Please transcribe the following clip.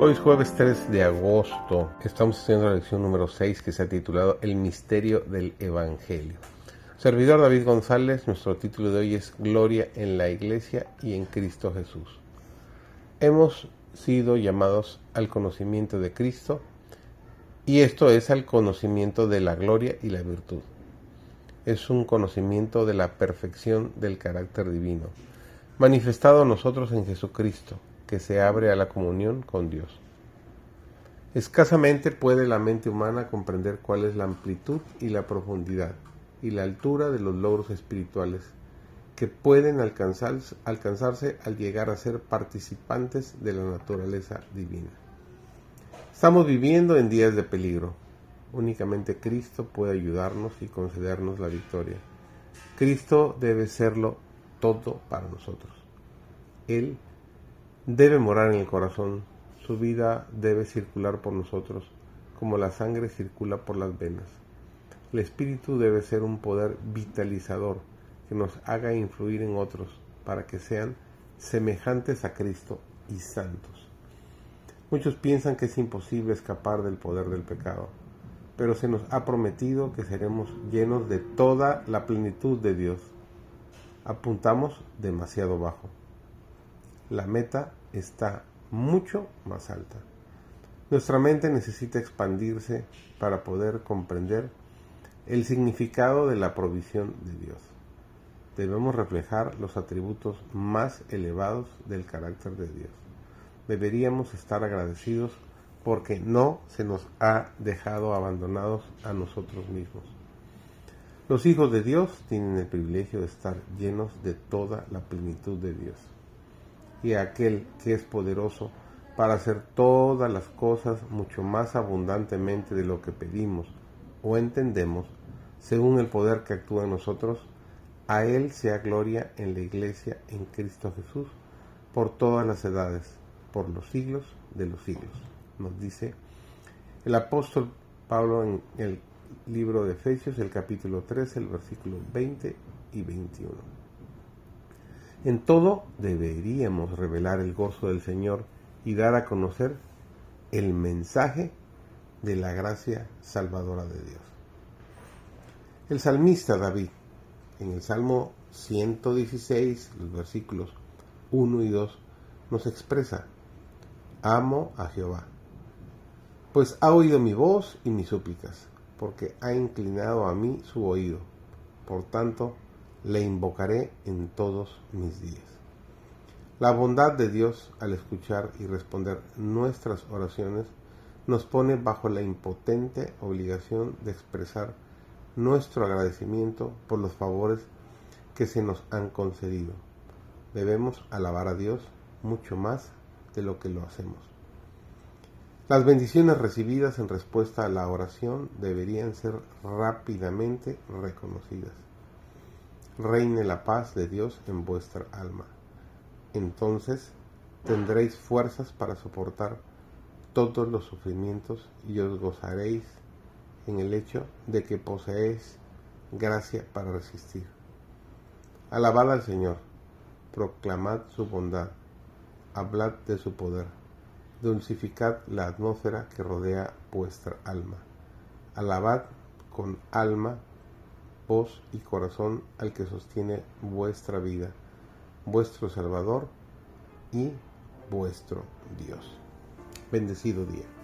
Hoy es jueves 3 de agosto. Estamos haciendo la lección número 6 que se ha titulado El misterio del Evangelio. Servidor David González, nuestro título de hoy es Gloria en la Iglesia y en Cristo Jesús. Hemos sido llamados al conocimiento de Cristo y esto es al conocimiento de la gloria y la virtud. Es un conocimiento de la perfección del carácter divino, manifestado a nosotros en Jesucristo que se abre a la comunión con Dios. Escasamente puede la mente humana comprender cuál es la amplitud y la profundidad y la altura de los logros espirituales que pueden alcanzarse al llegar a ser participantes de la naturaleza divina. Estamos viviendo en días de peligro. Únicamente Cristo puede ayudarnos y concedernos la victoria. Cristo debe serlo todo para nosotros. Él debe morar en el corazón, su vida debe circular por nosotros, como la sangre circula por las venas. El espíritu debe ser un poder vitalizador que nos haga influir en otros para que sean semejantes a Cristo y santos. Muchos piensan que es imposible escapar del poder del pecado, pero se nos ha prometido que seremos llenos de toda la plenitud de Dios. Apuntamos demasiado bajo la meta está mucho más alta. Nuestra mente necesita expandirse para poder comprender el significado de la provisión de Dios. Debemos reflejar los atributos más elevados del carácter de Dios. Deberíamos estar agradecidos porque no se nos ha dejado abandonados a nosotros mismos. Los hijos de Dios tienen el privilegio de estar llenos de toda la plenitud de Dios y aquel que es poderoso para hacer todas las cosas mucho más abundantemente de lo que pedimos o entendemos, según el poder que actúa en nosotros, a Él sea gloria en la Iglesia en Cristo Jesús, por todas las edades, por los siglos de los siglos. Nos dice el apóstol Pablo en el libro de Efesios, el capítulo 13, el versículo 20 y 21. En todo deberíamos revelar el gozo del Señor y dar a conocer el mensaje de la gracia salvadora de Dios. El salmista David, en el Salmo 116, los versículos 1 y 2, nos expresa, amo a Jehová, pues ha oído mi voz y mis súplicas, porque ha inclinado a mí su oído. Por tanto, le invocaré en todos mis días. La bondad de Dios al escuchar y responder nuestras oraciones nos pone bajo la impotente obligación de expresar nuestro agradecimiento por los favores que se nos han concedido. Debemos alabar a Dios mucho más de lo que lo hacemos. Las bendiciones recibidas en respuesta a la oración deberían ser rápidamente reconocidas reine la paz de Dios en vuestra alma. Entonces tendréis fuerzas para soportar todos los sufrimientos y os gozaréis en el hecho de que poseéis gracia para resistir. Alabad al Señor, proclamad su bondad, hablad de su poder, dulcificad la atmósfera que rodea vuestra alma. Alabad con alma voz y corazón al que sostiene vuestra vida, vuestro Salvador y vuestro Dios. Bendecido día.